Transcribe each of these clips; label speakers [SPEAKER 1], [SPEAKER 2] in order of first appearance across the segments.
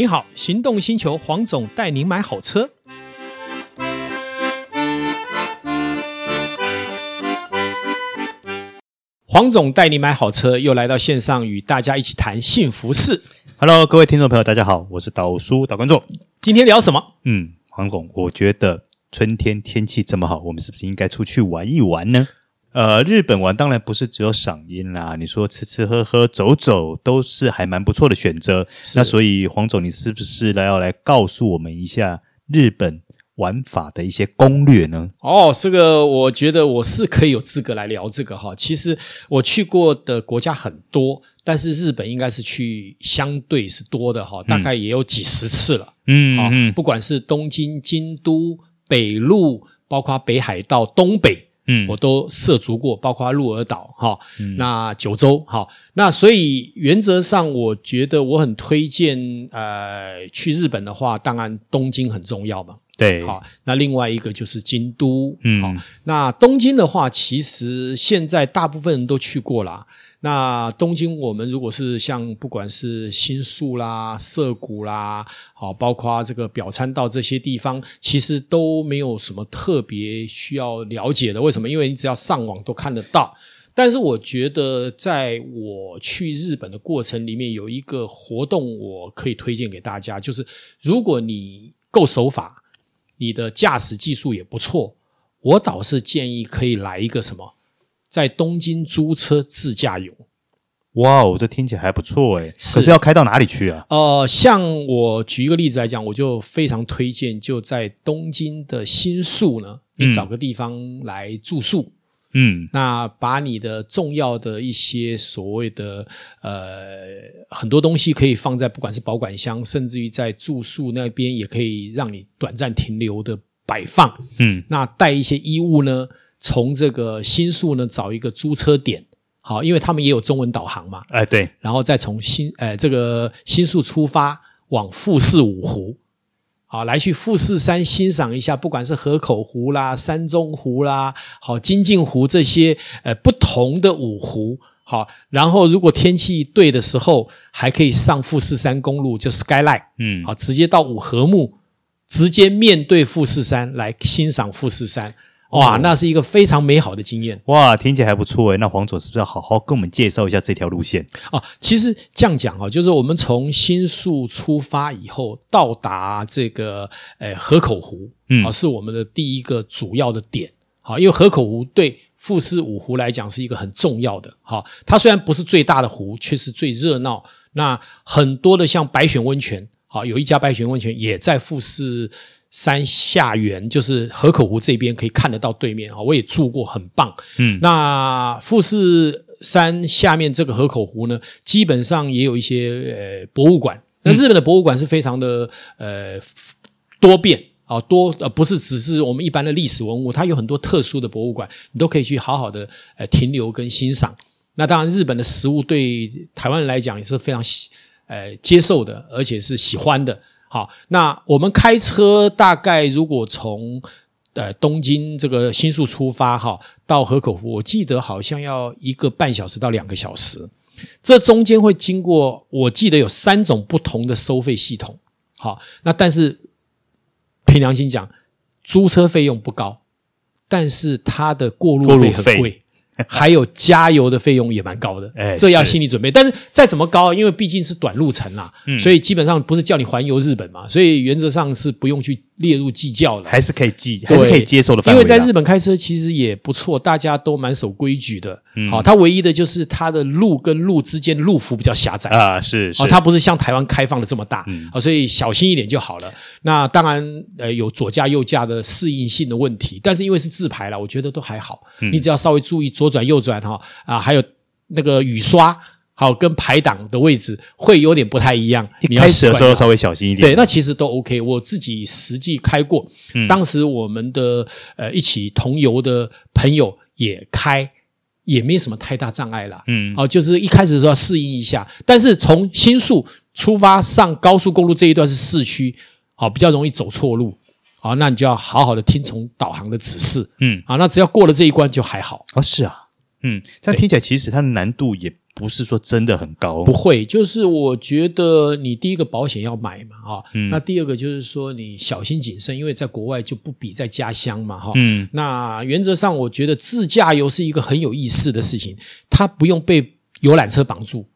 [SPEAKER 1] 你好，行动星球黄总带您买好车。黄总带你买好车，又来到线上与大家一起谈幸福事。
[SPEAKER 2] Hello，各位听众朋友，大家好，我是导叔导观众。
[SPEAKER 1] 今天聊什么？
[SPEAKER 2] 嗯，黄总，我觉得春天天气这么好，我们是不是应该出去玩一玩呢？呃，日本玩当然不是只有赏樱啦，你说吃吃喝喝、走走都是还蛮不错的选择。那所以黄总，你是不是来要来告诉我们一下日本玩法的一些攻略呢？
[SPEAKER 1] 哦，这个我觉得我是可以有资格来聊这个哈。其实我去过的国家很多，但是日本应该是去相对是多的哈，大概也有几十次了。嗯，嗯，不管是东京、京都、北陆，包括北海道、东北。嗯，我都涉足过，包括鹿儿岛哈，那九州哈，那所以原则上，我觉得我很推荐呃去日本的话，当然东京很重要嘛。
[SPEAKER 2] 对，
[SPEAKER 1] 好，那另外一个就是京都，嗯，好，那东京的话，其实现在大部分人都去过啦。那东京，我们如果是像不管是新宿啦、涩谷啦，好，包括这个表参道这些地方，其实都没有什么特别需要了解的。为什么？因为你只要上网都看得到。但是我觉得，在我去日本的过程里面，有一个活动我可以推荐给大家，就是如果你够守法，你的驾驶技术也不错，我倒是建议可以来一个什么？在东京租车自驾游，
[SPEAKER 2] 哇哦，这听起来还不错诶。可是要开到哪里去啊？
[SPEAKER 1] 呃，像我举一个例子来讲，我就非常推荐，就在东京的新宿呢，你找个地方来住宿，嗯，那把你的重要的一些所谓的呃很多东西可以放在不管是保管箱，甚至于在住宿那边也可以让你短暂停留的摆放，嗯，那带一些衣物呢。从这个新宿呢找一个租车点，好，因为他们也有中文导航嘛。
[SPEAKER 2] 哎，对，
[SPEAKER 1] 然后再从新呃这个新宿出发往富士五湖，好，来去富士山欣赏一下，不管是河口湖啦、山中湖啦、好金镜湖这些呃不同的五湖，好，然后如果天气对的时候，还可以上富士山公路，就 Skyline，嗯，好，直接到五合目，直接面对富士山来欣赏富士山。哇，那是一个非常美好的经验。
[SPEAKER 2] 哇，听起来还不错诶。那黄总是不是要好好跟我们介绍一下这条路线
[SPEAKER 1] 啊？其实这样讲啊，就是我们从新宿出发以后，到达这个呃河口湖，嗯，啊，是我们的第一个主要的点。好，因为河口湖对富士五湖来讲是一个很重要的。好，它虽然不是最大的湖，却是最热闹。那很多的像白泉温泉，好，有一家白泉温泉也在富士。山下缘就是河口湖这边可以看得到对面啊，我也住过，很棒。嗯，那富士山下面这个河口湖呢，基本上也有一些呃博物馆。那日本的博物馆是非常的呃多变啊，多呃不是只是我们一般的历史文物，它有很多特殊的博物馆，你都可以去好好的呃停留跟欣赏。那当然，日本的食物对台湾人来讲也是非常喜呃接受的，而且是喜欢的。好，那我们开车大概如果从呃东京这个新宿出发哈，到河口湖，我记得好像要一个半小时到两个小时。这中间会经过，我记得有三种不同的收费系统。好，那但是凭良心讲，租车费用不高，但是它的过路费很贵。还有加油的费用也蛮高的，哎，这要心理准备。但是再怎么高，因为毕竟是短路程啦，嗯，所以基本上不是叫你环游日本嘛，所以原则上是不用去列入计较了，
[SPEAKER 2] 还是可以计，还是可以接受的范围。
[SPEAKER 1] 因为在日本开车其实也不错，大家都蛮守规矩的。嗯，好，它唯一的就是它的路跟路之间路幅比较狭窄
[SPEAKER 2] 啊，是，是，
[SPEAKER 1] 它不是像台湾开放的这么大，嗯，所以小心一点就好了。那当然，呃，有左驾右驾的适应性的问题，但是因为是自排啦，我觉得都还好。嗯，你只要稍微注意左转右转哈。啊，还有那个雨刷，好，跟排档的位置会有点不太一样。
[SPEAKER 2] 一开始的时候稍微小心一点。
[SPEAKER 1] 对，那其实都 OK。我自己实际开过，嗯，当时我们的呃一起同游的朋友也开，也没什么太大障碍啦。嗯，哦，就是一开始的时候要适应一下。但是从新宿出发上高速公路这一段是市区，好，比较容易走错路。好，那你就要好好的听从导航的指示。嗯，好，那只要过了这一关就还好。
[SPEAKER 2] 哦，是啊。嗯，这样听起来其实它的难度也不是说真的很高。
[SPEAKER 1] 不会，就是我觉得你第一个保险要买嘛，哈、嗯，那第二个就是说你小心谨慎，因为在国外就不比在家乡嘛，哈，嗯，那原则上我觉得自驾游是一个很有意思的事情，它不用被游览车绑住，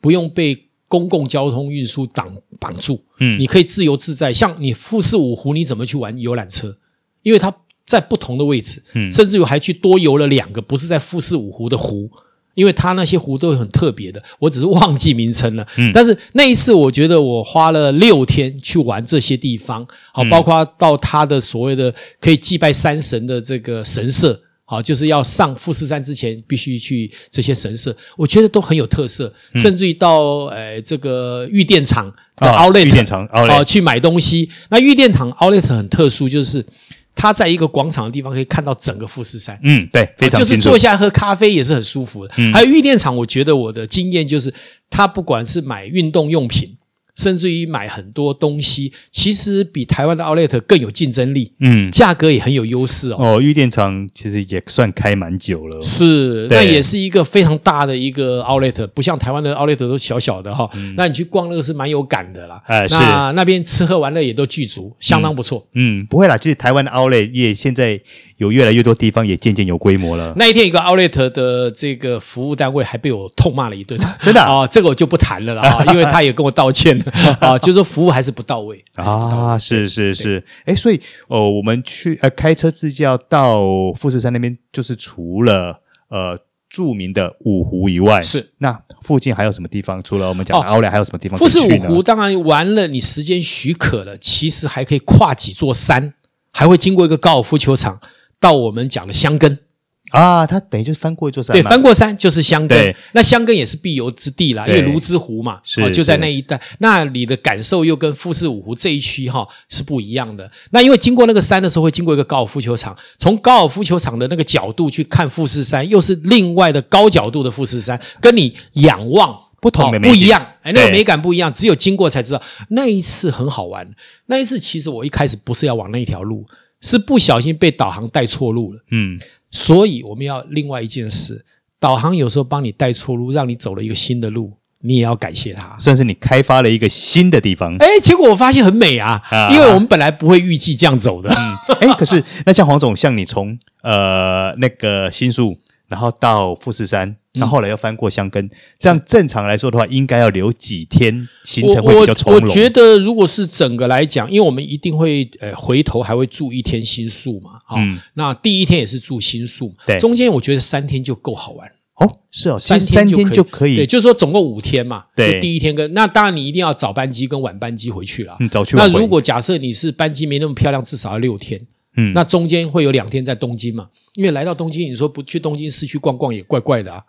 [SPEAKER 1] 不用被公共交通运输绑绑住，嗯，你可以自由自在。像你富士五湖，你怎么去玩游览车？因为它在不同的位置，嗯，甚至于还去多游了两个，不是在富士五湖的湖。因为它那些湖都很特别的，我只是忘记名称了。嗯，但是那一次我觉得我花了六天去玩这些地方，好，包括到它的所谓的可以祭拜山神的这个神社，好，就是要上富士山之前必须去这些神社，我觉得都很有特色。甚至于到呃这个玉电厂的 Outlet，玉电厂 Outlet 去买东西。那玉电厂 Outlet 很特殊，就是。他在一个广场的地方可以看到整个富士山，
[SPEAKER 2] 嗯，对，非常。
[SPEAKER 1] 就是坐下喝咖啡也是很舒服的。嗯，还有玉电厂，我觉得我的经验就是，他不管是买运动用品。甚至于买很多东西，其实比台湾的 Outlet 更有竞争力，嗯，价格也很有优势哦。
[SPEAKER 2] 哦，玉电厂其实也算开蛮久了，
[SPEAKER 1] 是，那也是一个非常大的一个 Outlet，不像台湾的 Outlet 都小小的哈、哦嗯。那你去逛那个是蛮有感的啦，哎、呃，是，那那边吃喝玩乐也都具足，相当不错。
[SPEAKER 2] 嗯，嗯不会啦，其实台湾的 Outlet 也现在。有越来越多地方也渐渐有规模了。
[SPEAKER 1] 那一天，一个 Outlet 的这个服务单位还被我痛骂了一顿，
[SPEAKER 2] 真的啊、
[SPEAKER 1] 哦，这个我就不谈了啦，因为他也跟我道歉了啊，就是说服务还是不到位
[SPEAKER 2] 啊，是是是，哎，所以哦，我们去呃开车自驾到富士山那边，就是除了呃著名的五湖以外，
[SPEAKER 1] 是
[SPEAKER 2] 那附近还有什么地方？除了我们讲的 Outlet，还有什么地方？富
[SPEAKER 1] 士五湖当然完了，你时间许可了，其实还可以跨几座山，还会经过一个高尔夫球场。到我们讲的箱根
[SPEAKER 2] 啊，它等于就是翻过一座山，
[SPEAKER 1] 对，翻过山就是箱根。那箱根也是必游之地啦，因为芦之湖嘛，是、哦、就在那一带。那里的感受又跟富士五湖这一区哈、哦、是不一样的。那因为经过那个山的时候，会经过一个高尔夫球场，从高尔夫球场的那个角度去看富士山，又是另外的高角度的富士山，跟你仰望
[SPEAKER 2] 不同的、哦、
[SPEAKER 1] 不一样。哎，那个美感不一样，只有经过才知道。那一次很好玩。那一次其实我一开始不是要往那一条路。是不小心被导航带错路了，嗯，所以我们要另外一件事，导航有时候帮你带错路，让你走了一个新的路，你也要感谢他，
[SPEAKER 2] 算是你开发了一个新的地方。
[SPEAKER 1] 哎，结果我发现很美啊，啊，因为我们本来不会预计这样走的。
[SPEAKER 2] 嗯，哎，可是那像黄总，像你从呃那个新宿。然后到富士山，然后后来又翻过箱根，嗯，这样正常来说的话，应该要留几天行程会比较从容。
[SPEAKER 1] 我，我觉得，如果是整个来讲，因为我们一定会呃回头还会住一天新宿嘛，啊，嗯，那第一天也是住新宿，对，中间我觉得三天就够好玩
[SPEAKER 2] 哦，是哦，三天三天就可以，
[SPEAKER 1] 对，就是说总共五天嘛，对，第一天跟那当然你一定要早班机跟晚班机回去了，
[SPEAKER 2] 嗯，早去晚。
[SPEAKER 1] 那如果假设你是班机没那么漂亮，至少要六天。嗯，那中间会有两天在东京嘛？因为来到东京，你说不去东京市区逛逛也怪怪的啊。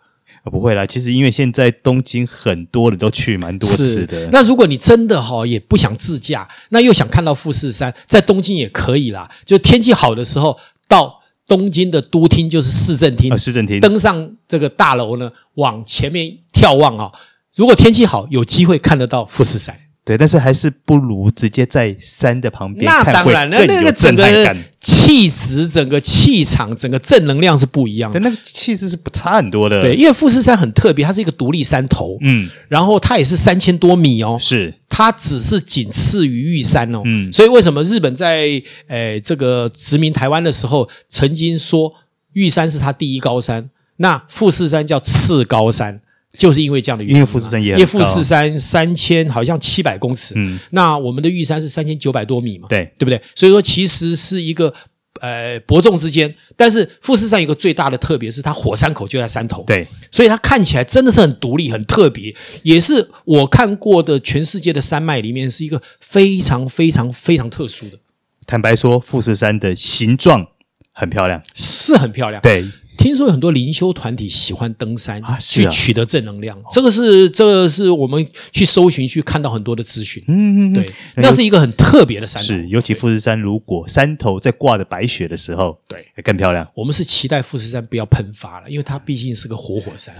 [SPEAKER 2] 不会啦，其实因为现在东京很多人都去蛮多次的。
[SPEAKER 1] 那如果你真的哈也不想自驾，那又想看到富士山，在东京也可以啦。就天气好的时候，到东京的都厅就是市政厅，
[SPEAKER 2] 市政厅
[SPEAKER 1] 登上这个大楼呢，往前面眺望啊。如果天气好，有机会看得到富士山。
[SPEAKER 2] 对，但是还是不如直接在山的旁边。
[SPEAKER 1] 那当然，那那个整个气质、整个气场、整个正能量是不一样的。
[SPEAKER 2] 对，那个气势是不差很多的。
[SPEAKER 1] 对，因为富士山很特别，它是一个独立山头。嗯，然后它也是三千多米哦。
[SPEAKER 2] 是，
[SPEAKER 1] 它只是仅次于玉山哦。嗯，所以为什么日本在诶这个殖民台湾的时候，曾经说玉山是它第一高山，那富士山叫次高山。就是因为这样的原因，
[SPEAKER 2] 因为富士山也很，
[SPEAKER 1] 因为富士山三千好像七百公尺，嗯，那我们的玉山是三千九百多米嘛，
[SPEAKER 2] 对，
[SPEAKER 1] 对不对？所以说其实是一个呃伯仲之间，但是富士山有个最大的特别是它火山口就在山头，
[SPEAKER 2] 对，
[SPEAKER 1] 所以它看起来真的是很独立、很特别，也是我看过的全世界的山脉里面是一个非常非常非常特殊的。
[SPEAKER 2] 坦白说，富士山的形状很漂亮，
[SPEAKER 1] 是很漂亮，
[SPEAKER 2] 对。
[SPEAKER 1] 听说有很多灵修团体喜欢登山，啊，去取得正能量。这个是这个是我们去搜寻去看到很多的资讯。嗯嗯，对，那是一个很特别的山头。
[SPEAKER 2] 是，尤其富士山，如果山头在挂着白雪的时候，
[SPEAKER 1] 对，
[SPEAKER 2] 更漂亮。
[SPEAKER 1] 我们是期待富士山不要喷发了，因为它毕竟是个活火山，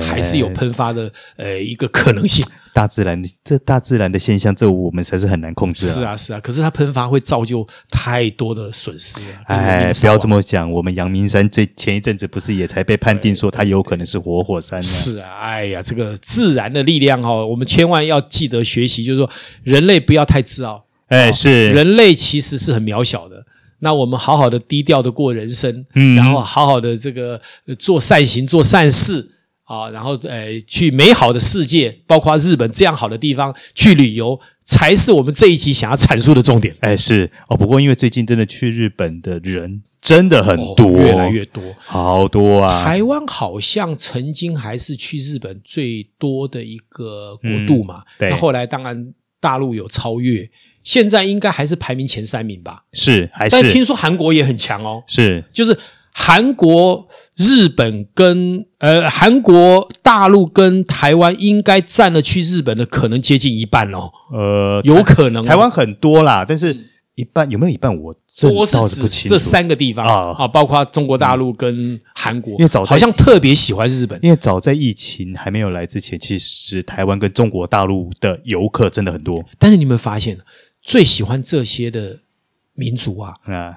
[SPEAKER 1] 还是有喷发的呃一个可能性。
[SPEAKER 2] 大自然，这大自然的现象，这我们才是很难控制啊。
[SPEAKER 1] 是啊，是啊，可是它喷发会造就太多的损失了。
[SPEAKER 2] 哎，不要这么讲，我们阳明山最前一阵子不是也才被判定说它有可能是活火山吗？
[SPEAKER 1] 是啊，哎呀，这个自然的力量哈、哦，我们千万要记得学习，就是说人类不要太自傲。
[SPEAKER 2] 哎，是，
[SPEAKER 1] 人类其实是很渺小的。那我们好好的低调的过人生，嗯，然后好好的这个做善行、做善事啊，然后呃，去美好的世界，包括日本这样好的地方去旅游，才是我们这一集想要阐述的重点。
[SPEAKER 2] 哎，是哦，不过因为最近真的去日本的人真的很多，哦，
[SPEAKER 1] 越来越多，
[SPEAKER 2] 好多啊！
[SPEAKER 1] 台湾好像曾经还是去日本最多的一个国度嘛，嗯，对。那后来当然大陆有超越。现在应该还是排名前三名吧？
[SPEAKER 2] 是还是？
[SPEAKER 1] 但听说韩国也很强哦。
[SPEAKER 2] 是，
[SPEAKER 1] 就是韩国、日本跟呃韩国大陆跟台湾应该占了去日本的可能接近一半哦。呃，有可能。
[SPEAKER 2] 台湾很多啦，但是一半有没有一半？我
[SPEAKER 1] 多是指这三个地方啊，啊，包括中国大陆跟韩国。因为早好像特别喜欢日本，
[SPEAKER 2] 因为早在疫情还没有来之前，其实台湾跟中国大陆的游客真的很多。
[SPEAKER 1] 但是你们发现？最喜欢这些的民族啊，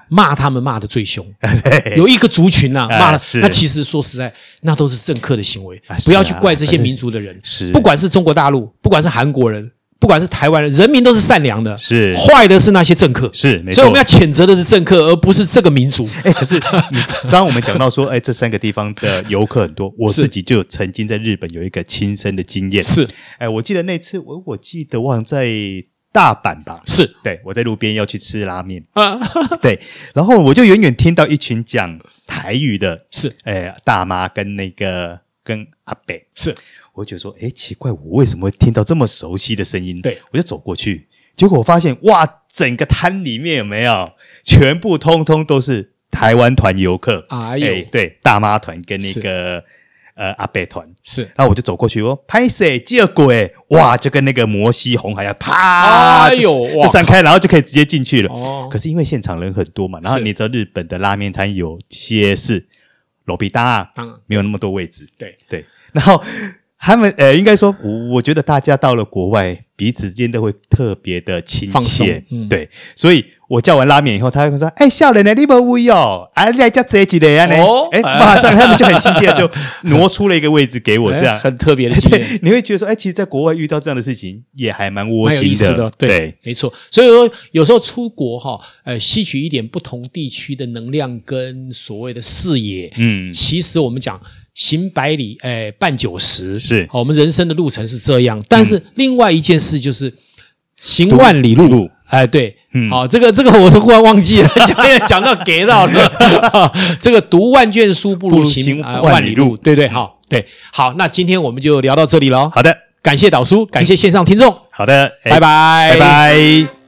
[SPEAKER 1] 骂他们骂的最凶。有一个族群啊，骂了，那其实说实在，那都是政客的行为。不要去怪这些民族的人，不管是中国大陆，不管是韩国人，不管是台湾人，人民都是善良的。
[SPEAKER 2] 是
[SPEAKER 1] 坏的是那些政客，
[SPEAKER 2] 是没错。
[SPEAKER 1] 所以我们要谴责的是政客，而不是这个民族。
[SPEAKER 2] 哎，可是 刚刚我们讲到说，哎，这三个地方的游客很多，我自己就曾经在日本有一个亲身的经验。
[SPEAKER 1] 是，
[SPEAKER 2] 哎，我记得那次，我我记得忘在。大阪吧，
[SPEAKER 1] 是。
[SPEAKER 2] 对，我在路边要去吃拉面。啊，对，然后我就远远听到一群讲台语的，
[SPEAKER 1] 是，
[SPEAKER 2] 哎，大妈跟那个跟阿伯，
[SPEAKER 1] 是，
[SPEAKER 2] 我就觉得说，哎，奇怪，我为什么会听到这么熟悉的声音？
[SPEAKER 1] 对，
[SPEAKER 2] 我就走过去，结果我发现，哇，整个摊里面有没有，全部通通都是台湾团游客，
[SPEAKER 1] 哎呦，哎
[SPEAKER 2] 对，大妈团跟那个。呃，阿伯团。
[SPEAKER 1] 是，
[SPEAKER 2] 然后我就走过去说：“拍谁见鬼，哇，就跟那个摩西红海一样，啪，
[SPEAKER 1] 哎呦，
[SPEAKER 2] 就散开，然后就可以直接进去了。哦，可是因为现场人很多嘛，然后你知道日本的拉面摊有些是罗比达，没有那么多位置。对。对，然后。他们呃，应该说，我我觉得大家到了国外，彼此之间都会特别的亲切，嗯、对。所以我叫完拉面以后，他会说：“哎，笑人呢你不会哦，哎，来叫这几个呀？呢？”哎，马上他们就很亲切，就挪出了一个位置给我，这样
[SPEAKER 1] 很特别的经验。
[SPEAKER 2] 你会觉得说，哎，其实，在国外遇到这样的事情，也还蛮窝心的，
[SPEAKER 1] 对没错。所以说，有时候出国哈，呃，吸取一点不同地区的能量跟所谓的视野，嗯，其实我们讲。行百里，哎，半九十，
[SPEAKER 2] 是。
[SPEAKER 1] 我们人生的路程是这样，但是另外一件事就是行万里路，哎，对，嗯，好，这个这个我都忽然忘记了，讲也讲到给到了，这个读万卷书不如行万里路，对对，好，对，好，那今天我们就聊到这里了。
[SPEAKER 2] 好的，
[SPEAKER 1] 感谢导叔，感谢线上听众，
[SPEAKER 2] 好的，
[SPEAKER 1] 拜拜，
[SPEAKER 2] 拜拜。